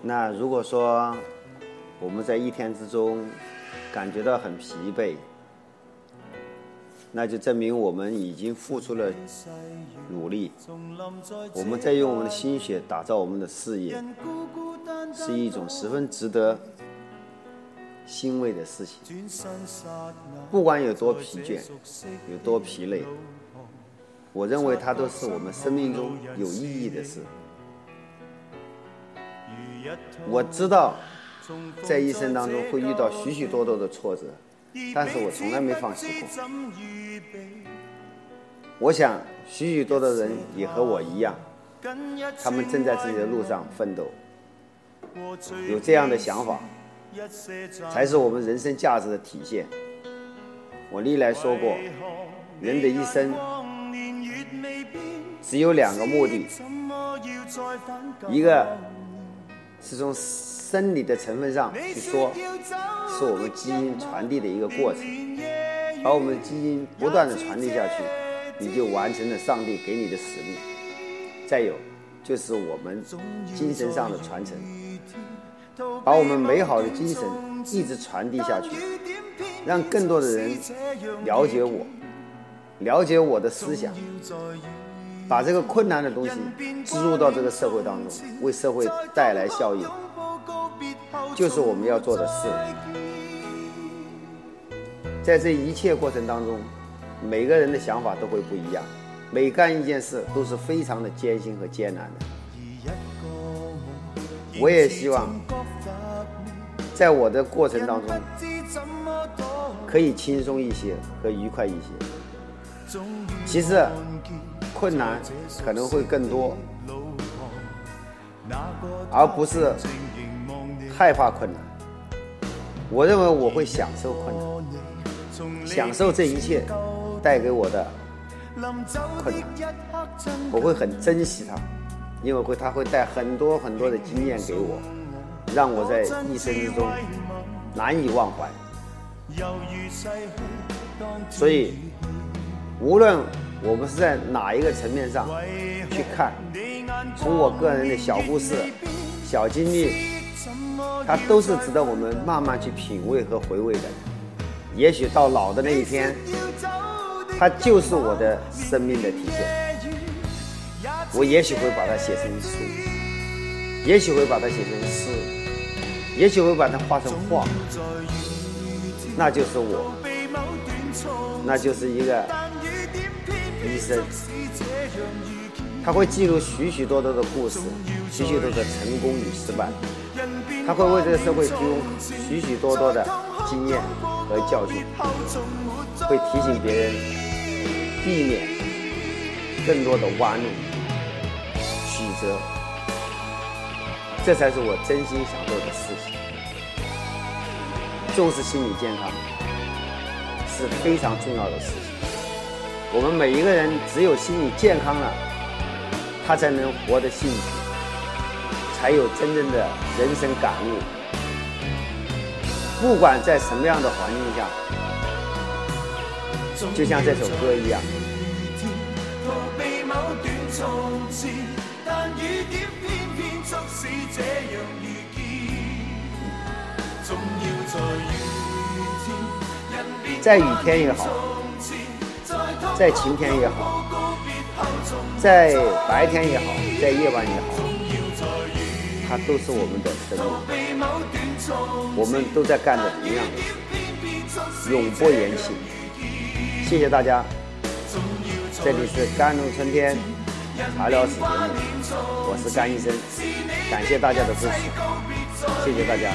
那如果说我们在一天之中感觉到很疲惫，那就证明我们已经付出了努力，我们在用我们的心血打造我们的事业，是一种十分值得欣慰的事情。不管有多疲倦，有多疲累，我认为它都是我们生命中有意义的事。我知道，在一生当中会遇到许许多多的挫折，但是我从来没放弃过。我想，许许多多人也和我一样，他们正在自己的路上奋斗。有这样的想法，才是我们人生价值的体现。我历来说过，人的一生只有两个目的，一个。是从生理的成分上去说，是我们基因传递的一个过程，把我们基因不断的传递下去，你就完成了上帝给你的使命。再有，就是我们精神上的传承，把我们美好的精神一直传递下去，让更多的人了解我，了解我的思想。把这个困难的东西植入到这个社会当中，为社会带来效益，就是我们要做的事。在这一切过程当中，每个人的想法都会不一样，每干一件事都是非常的艰辛和艰难的。我也希望，在我的过程当中，可以轻松一些和愉快一些。其实。困难可能会更多，而不是害怕困难。我认为我会享受困难，享受这一切带给我的困难，我会很珍惜它，因为会它会带很多很多的经验给我，让我在一生之中难以忘怀。所以，无论。我们是在哪一个层面上去看？从我个人的小故事、小经历，它都是值得我们慢慢去品味和回味的。也许到老的那一天，它就是我的生命的体现。我也许会把它写成书，也许会把它写成诗，也许会把它画成画。那就是我，那就是一个。一生，他会记录许许多多的故事，许许多的成功与失败，他会为这个社会提供许许多多的经验和教训，会提醒别人避免更多的弯路曲折，这才是我真心想做的事情。重视心理健康是非常重要的事情。我们每一个人只有心理健康了，他才能活得幸福，才有真正的人生感悟。不管在什么样的环境下，就像这首歌一样。在雨天也好。在晴天也好，在白天也好，在夜晚也好，它都是我们的生命。我们都在干着同样的事，永不言弃。谢谢大家，这里是甘露春天茶疗室节目，我是甘医生，感谢大家的支持，谢谢大家。